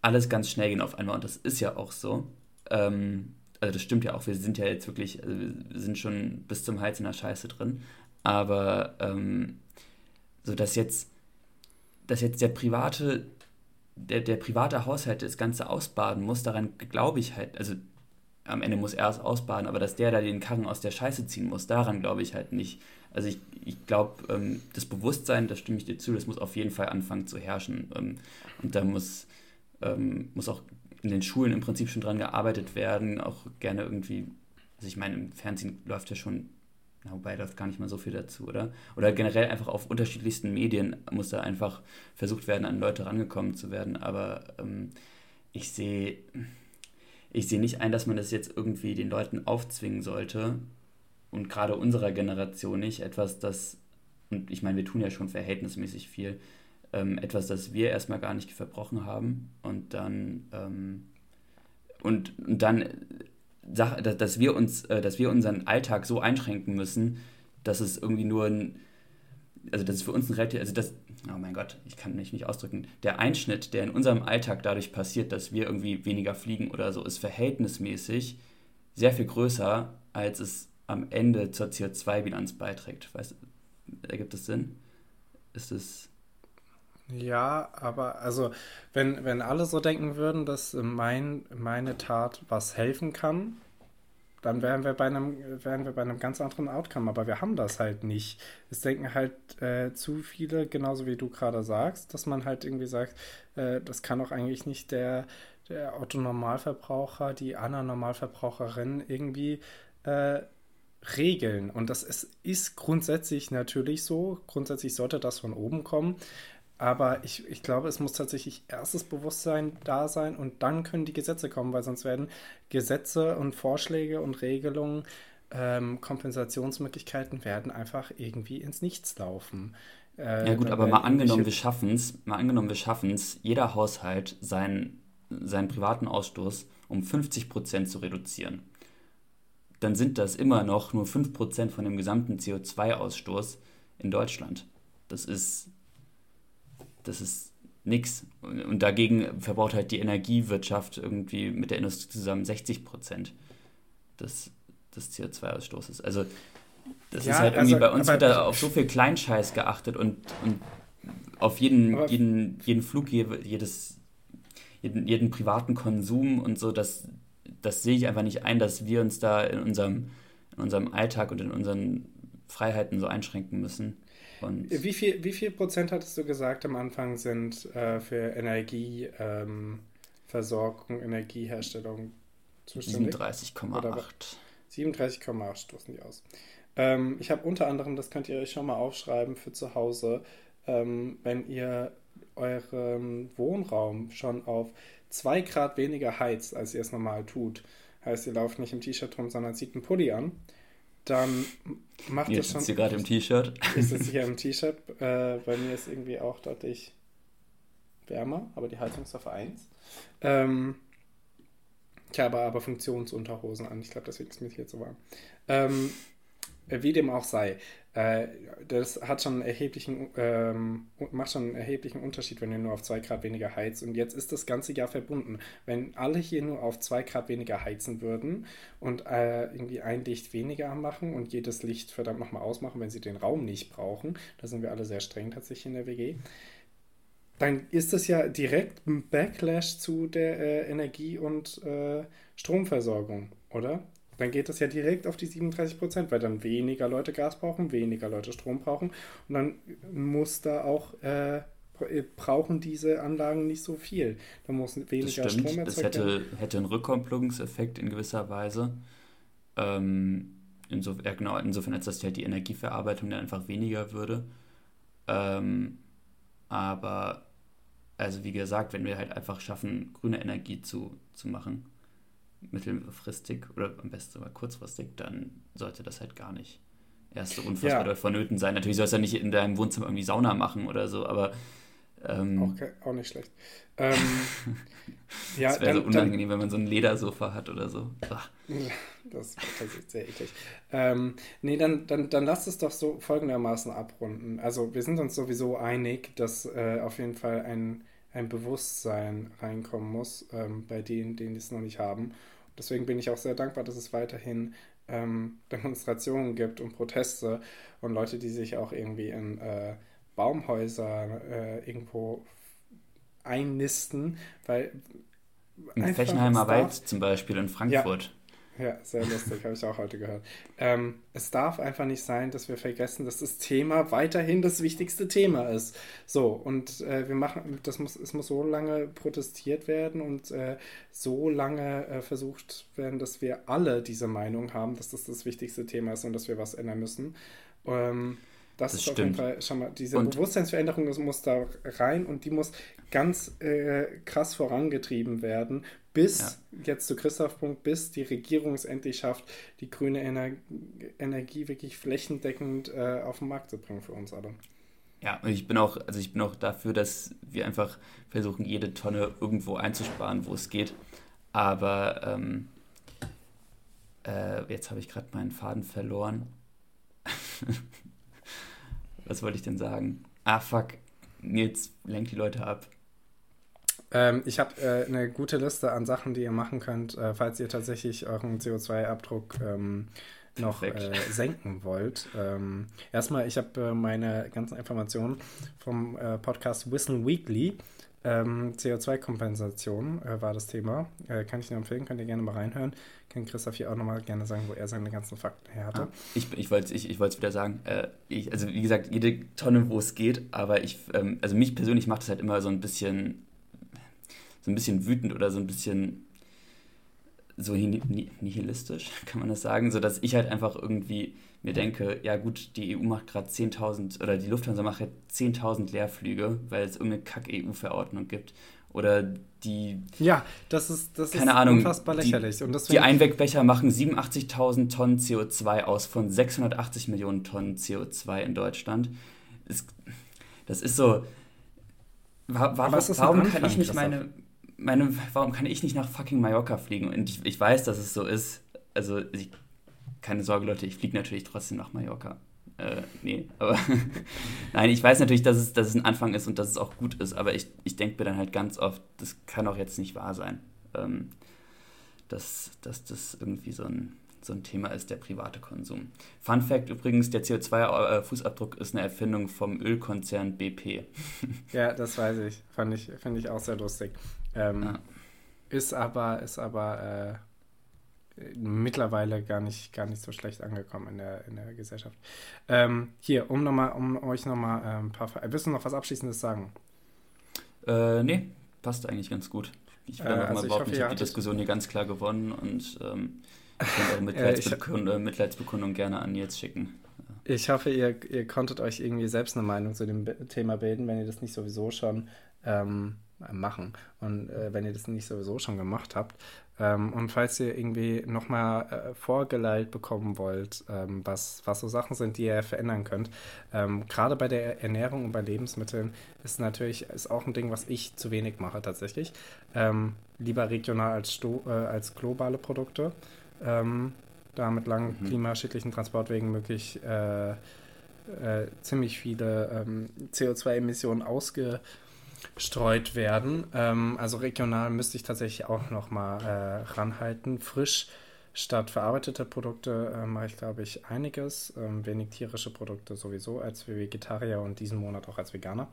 alles ganz schnell gehen auf einmal und das ist ja auch so. Ähm, also das stimmt ja auch, wir sind ja jetzt wirklich, also wir sind schon bis zum Hals in der Scheiße drin. Aber ähm, so dass jetzt, dass jetzt der private, der, der private Haushalt das Ganze ausbaden muss, daran glaube ich halt, also am Ende muss er es ausbaden, aber dass der da den Karren aus der Scheiße ziehen muss, daran glaube ich halt nicht. Also ich, ich glaube, ähm, das Bewusstsein, da stimme ich dir zu, das muss auf jeden Fall anfangen zu herrschen. Ähm, und da muss, ähm, muss auch in den Schulen im Prinzip schon dran gearbeitet werden, auch gerne irgendwie, also ich meine, im Fernsehen läuft ja schon, na, wobei läuft gar nicht mal so viel dazu, oder? Oder generell einfach auf unterschiedlichsten Medien muss da einfach versucht werden, an Leute rangekommen zu werden. Aber ähm, ich sehe ich sehe nicht ein, dass man das jetzt irgendwie den Leuten aufzwingen sollte und gerade unserer Generation nicht, etwas, das, und ich meine, wir tun ja schon verhältnismäßig viel, ähm, etwas, das wir erstmal gar nicht verbrochen haben und dann, ähm, und, und dann, dass wir uns, äh, dass wir unseren Alltag so einschränken müssen, dass es irgendwie nur ein, also das ist für uns ein relativ, also das, oh mein Gott, ich kann mich nicht ausdrücken, der Einschnitt, der in unserem Alltag dadurch passiert, dass wir irgendwie weniger fliegen oder so, ist verhältnismäßig sehr viel größer, als es am Ende zur CO2-Bilanz beiträgt. Weißt, ergibt das Sinn? Ist es. Ja, aber also, wenn, wenn alle so denken würden, dass mein, meine Tat was helfen kann, dann wären wir bei einem, wären wir bei einem ganz anderen Outcome. Aber wir haben das halt nicht. Es denken halt äh, zu viele, genauso wie du gerade sagst, dass man halt irgendwie sagt, äh, das kann doch eigentlich nicht der, der Otto-Normalverbraucher, die Anna-Normalverbraucherin irgendwie äh, regeln. Und das ist, ist grundsätzlich natürlich so. Grundsätzlich sollte das von oben kommen. Aber ich, ich glaube, es muss tatsächlich erstes Bewusstsein da sein und dann können die Gesetze kommen, weil sonst werden Gesetze und Vorschläge und Regelungen, ähm, Kompensationsmöglichkeiten werden einfach irgendwie ins Nichts laufen. Äh, ja gut, aber mal angenommen, wir schaffen es, mal angenommen, wir schaffen es, jeder Haushalt seinen, seinen privaten Ausstoß um 50 Prozent zu reduzieren. Dann sind das immer noch nur 5 Prozent von dem gesamten CO2-Ausstoß in Deutschland. Das ist das ist nichts. Und dagegen verbraucht halt die Energiewirtschaft irgendwie mit der Industrie zusammen 60 Prozent des, des CO2-Ausstoßes. Also das ja, ist halt irgendwie, also, bei uns wird da auf so viel Kleinscheiß geachtet und, und auf jeden, jeden, jeden Flug, jedes, jeden, jeden privaten Konsum und so, das, das sehe ich einfach nicht ein, dass wir uns da in unserem, in unserem Alltag und in unseren Freiheiten so einschränken müssen. Und wie, viel, wie viel Prozent hattest du gesagt am Anfang sind äh, für Energieversorgung, ähm, Energieherstellung zuständig? 37,8. 37,8 stoßen die aus. Ähm, ich habe unter anderem, das könnt ihr euch schon mal aufschreiben für zu Hause, ähm, wenn ihr euren Wohnraum schon auf 2 Grad weniger heizt, als ihr es normal tut. Heißt, ihr lauft nicht im T-Shirt rum, sondern zieht einen Pulli an dann macht Jetzt das schon. Sitzt gerade im T-Shirt. Ich sitze hier im T-Shirt. Äh, bei mir ist irgendwie auch deutlich wärmer, aber die Heizung ist auf 1. Ähm, ich habe aber Funktionsunterhosen an. Ich glaube, deswegen ist es mir hier so warm. Ähm, wie dem auch sei. Äh, das hat schon einen erheblichen, ähm, macht schon einen erheblichen Unterschied, wenn ihr nur auf 2 Grad weniger heizt. Und jetzt ist das ganze Jahr verbunden. Wenn alle hier nur auf 2 Grad weniger heizen würden und äh, irgendwie ein Licht weniger machen und jedes Licht verdammt nochmal ausmachen, wenn sie den Raum nicht brauchen, da sind wir alle sehr streng tatsächlich in der WG, dann ist das ja direkt ein Backlash zu der äh, Energie- und äh, Stromversorgung, oder? Dann geht das ja direkt auf die 37 Prozent, weil dann weniger Leute Gas brauchen, weniger Leute Strom brauchen und dann muss da auch äh, äh, brauchen diese Anlagen nicht so viel. Da muss weniger das stimmt. Strom erzeugt Das hätte, hätte einen Rückkopplungseffekt in gewisser Weise. Ähm, inso, ja, genau, insofern, als dass halt die Energieverarbeitung dann einfach weniger würde. Ähm, aber, also wie gesagt, wenn wir halt einfach schaffen, grüne Energie zu, zu machen, mittelfristig oder am besten sogar kurzfristig, dann sollte das halt gar nicht erst so unfassbar ja. vonnöten sein. Natürlich sollst du ja nicht in deinem Wohnzimmer irgendwie Sauna machen oder so, aber ähm, okay, auch nicht schlecht. Ähm, ja, das wäre so unangenehm, dann, wenn man so ein Ledersofa hat oder so. Ach. Das tatsächlich sehr eklig. Ähm, nee, dann, dann, dann lass es doch so folgendermaßen abrunden. Also wir sind uns sowieso einig, dass äh, auf jeden Fall ein, ein Bewusstsein reinkommen muss ähm, bei denen, denen es noch nicht haben. Deswegen bin ich auch sehr dankbar, dass es weiterhin ähm, Demonstrationen gibt und Proteste und Leute, die sich auch irgendwie in äh, Baumhäuser äh, irgendwo einnisten, weil. Im Fechenheimer Wald zum Beispiel in Frankfurt. Ja, ja sehr lustig, habe ich auch heute gehört. Ähm, es darf einfach nicht sein, dass wir vergessen, dass das Thema weiterhin das wichtigste Thema ist. So, und äh, wir machen, das muss, es muss so lange protestiert werden und äh, so lange äh, versucht werden, dass wir alle diese Meinung haben, dass das das wichtigste Thema ist und dass wir was ändern müssen. Ähm, das, das ist stimmt. auf jeden Fall, schau mal, diese und Bewusstseinsveränderung muss da rein und die muss ganz äh, krass vorangetrieben werden, bis, ja. jetzt zu Christoph Punkt, bis die Regierung es endlich schafft, die grüne Ener Energie wirklich flächendeckend äh, auf den Markt zu bringen für uns alle. Ja, und ich bin auch, also ich bin auch dafür, dass wir einfach versuchen, jede Tonne irgendwo einzusparen, wo es geht. Aber ähm, äh, jetzt habe ich gerade meinen Faden verloren. Was wollte ich denn sagen? Ah, fuck. Nils lenkt die Leute ab. Ähm, ich habe äh, eine gute Liste an Sachen, die ihr machen könnt, äh, falls ihr tatsächlich euren CO2-Abdruck ähm, noch äh, senken wollt. Ähm, erstmal, ich habe äh, meine ganzen Informationen vom äh, Podcast Whistle Weekly. Ähm, CO2-Kompensation äh, war das Thema. kann ich nur empfehlen, könnt ihr gerne mal reinhören kann Christoph hier auch nochmal gerne sagen, wo er seine ganzen Fakten her hatte. Ah, ich ich wollte ich, ich wieder sagen, ich, also wie gesagt, jede Tonne, wo es geht, aber ich, ähm, also mich persönlich macht es halt immer so ein bisschen, so ein bisschen wütend oder so ein bisschen so nihilistisch, kann man das sagen, so dass ich halt einfach irgendwie mir denke, ja gut, die EU macht gerade 10.000 oder die Lufthansa macht halt 10.000 Leerflüge, weil es irgendeine Kack-EU-Verordnung gibt oder die. Ja, das ist, das keine ist Ahnung, unfassbar lächerlich. Die, Und deswegen, die Einwegbecher machen 87.000 Tonnen CO2 aus von 680 Millionen Tonnen CO2 in Deutschland. Das, das ist so. Warum, warum kann ich nicht meine, meine. Warum kann ich nicht nach fucking Mallorca fliegen? Und ich, ich weiß, dass es so ist. Also, ich, keine Sorge, Leute, ich fliege natürlich trotzdem nach Mallorca. Äh, nee, aber nein, ich weiß natürlich, dass es, dass es ein Anfang ist und dass es auch gut ist, aber ich, ich denke mir dann halt ganz oft, das kann auch jetzt nicht wahr sein, ähm, dass, dass das irgendwie so ein, so ein Thema ist, der private Konsum. Fun Fact übrigens, der CO2-Fußabdruck ist eine Erfindung vom Ölkonzern BP. ja, das weiß ich. Fand ich, fand ich auch sehr lustig. Ähm, ja. Ist aber, ist aber äh mittlerweile gar nicht, gar nicht so schlecht angekommen in der, in der Gesellschaft. Ähm, hier, um, noch mal, um euch nochmal äh, ein paar. Willst du noch was Abschließendes sagen? Äh, nee, passt eigentlich ganz gut. Ich will äh, also mal behaupten, ich, ich habe die Diskussion hier ganz klar gewonnen und ähm, ich kann eure Mitleidsbekund äh, Mitleidsbekundung gerne an jetzt schicken. Ich hoffe, ihr, ihr konntet euch irgendwie selbst eine Meinung zu dem Thema bilden, wenn ihr das nicht sowieso schon ähm, machen und äh, wenn ihr das nicht sowieso schon gemacht habt. Ähm, und falls ihr irgendwie nochmal äh, vorgeleitet bekommen wollt, ähm, was, was so Sachen sind, die ihr verändern könnt, ähm, gerade bei der Ernährung und bei Lebensmitteln ist natürlich ist auch ein Ding, was ich zu wenig mache tatsächlich. Ähm, lieber regional als, Sto äh, als globale Produkte. Ähm, da mit langen mhm. klimaschädlichen Transportwegen möglich äh, äh ziemlich viele ähm, CO2-Emissionen ausge gestreut werden. Ähm, also regional müsste ich tatsächlich auch noch mal äh, ranhalten. Frisch statt verarbeitete Produkte äh, mache ich, glaube ich, einiges. Ähm, wenig tierische Produkte sowieso als Vegetarier und diesen Monat auch als Veganer.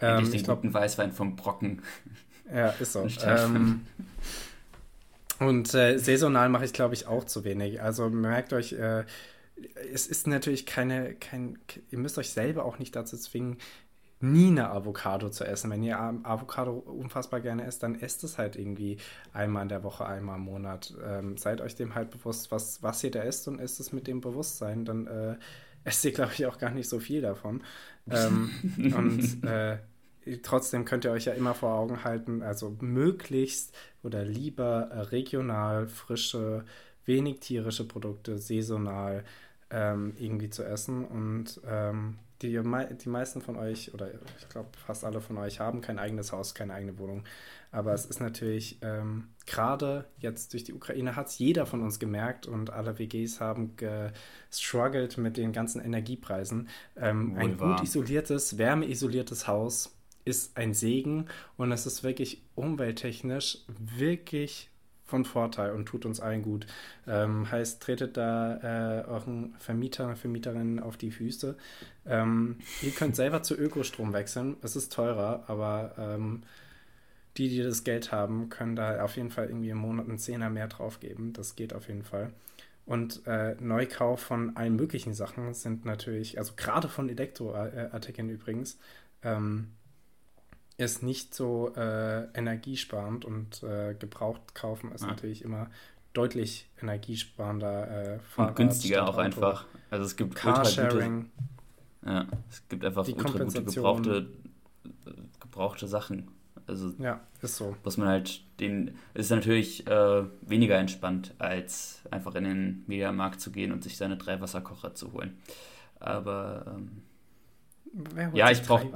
Ähm, ich glaub, guten Weißwein vom Brocken. Ja, ist so. ähm, und äh, saisonal mache ich, glaube ich, auch zu wenig. Also merkt euch, äh, es ist natürlich keine, kein, ihr müsst euch selber auch nicht dazu zwingen, nie eine Avocado zu essen. Wenn ihr Avocado unfassbar gerne esst, dann esst es halt irgendwie einmal in der Woche, einmal im Monat. Ähm, seid euch dem halt bewusst, was, was ihr da esst und esst es mit dem Bewusstsein. Dann äh, esst ihr, glaube ich, auch gar nicht so viel davon. Ähm, und äh, trotzdem könnt ihr euch ja immer vor Augen halten, also möglichst oder lieber äh, regional, frische, wenig tierische Produkte, saisonal ähm, irgendwie zu essen. Und ähm, die, die meisten von euch, oder ich glaube fast alle von euch, haben kein eigenes Haus, keine eigene Wohnung. Aber es ist natürlich, ähm, gerade jetzt durch die Ukraine hat es jeder von uns gemerkt und alle WGs haben gestruggelt mit den ganzen Energiepreisen. Ähm, ein gut isoliertes, wärmeisoliertes Haus ist ein Segen und es ist wirklich umwelttechnisch wirklich von Vorteil und tut uns allen gut. Ähm, heißt, tretet da äh, euren Vermieter, Vermieterinnen auf die Füße. Ähm, ihr könnt selber zu Ökostrom wechseln. Es ist teurer, aber ähm, die, die das Geld haben, können da auf jeden Fall irgendwie im Monat einen Zehner mehr drauf geben. Das geht auf jeden Fall. Und äh, Neukauf von allen möglichen Sachen sind natürlich, also gerade von Elektroartikeln übrigens, ähm, ist nicht so äh, energiesparend und äh, gebraucht kaufen ist ja. natürlich immer deutlich energiesparender. Äh, und günstiger auch einfach. Also es gibt Carsharing. Ja, es gibt einfach ultra gute gebrauchte, gebrauchte Sachen. Also ja, ist so. Was man halt den ist natürlich äh, weniger entspannt, als einfach in den Mediamarkt zu gehen und sich seine drei Wasserkocher zu holen. Aber ähm, ja, ich brauche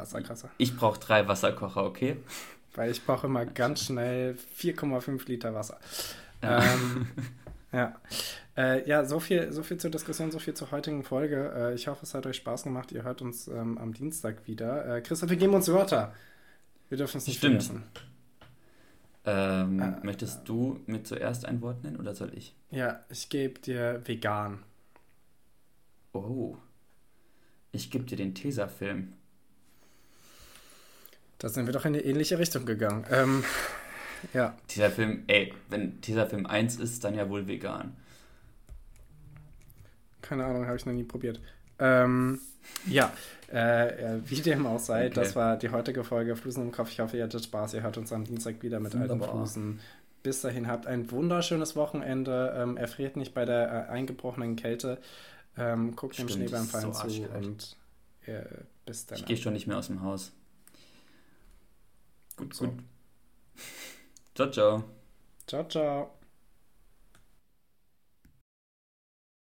ich brauch drei Wasserkocher, okay? Weil ich brauche immer ganz schnell 4,5 Liter Wasser. Ja. Ähm, ja. Äh, ja, so viel, so viel zur Diskussion, so viel zur heutigen Folge. Äh, ich hoffe, es hat euch Spaß gemacht. Ihr hört uns ähm, am Dienstag wieder. Äh, Christoph, wir geben uns Wörter. Wir dürfen es nicht Stimmt. vergessen. Ähm, äh, möchtest du mir zuerst ein Wort nennen oder soll ich? Ja, ich gebe dir vegan. Oh. Ich gebe dir den Tesafilm. Da sind wir doch in eine ähnliche Richtung gegangen. Ähm, ja. Tesafilm, ey, wenn Tesafilm 1 ist, dann ja wohl vegan. Keine Ahnung, habe ich noch nie probiert. Ähm, ja, äh, wie dem auch sei, okay. das war die heutige Folge Flusen im Kopf. Ich hoffe, ihr hattet Spaß. Ihr hört uns am Dienstag wieder mit alten Flusen. Bis dahin habt ein wunderschönes Wochenende. Ähm, erfriert nicht bei der äh, eingebrochenen Kälte. Ähm, guckt Stimmt, dem Schneeballfallen so zu und äh, bis dann. Ich gehe schon nicht mehr aus dem Haus. Gut, so. gut. ciao, ciao. Ciao, ciao.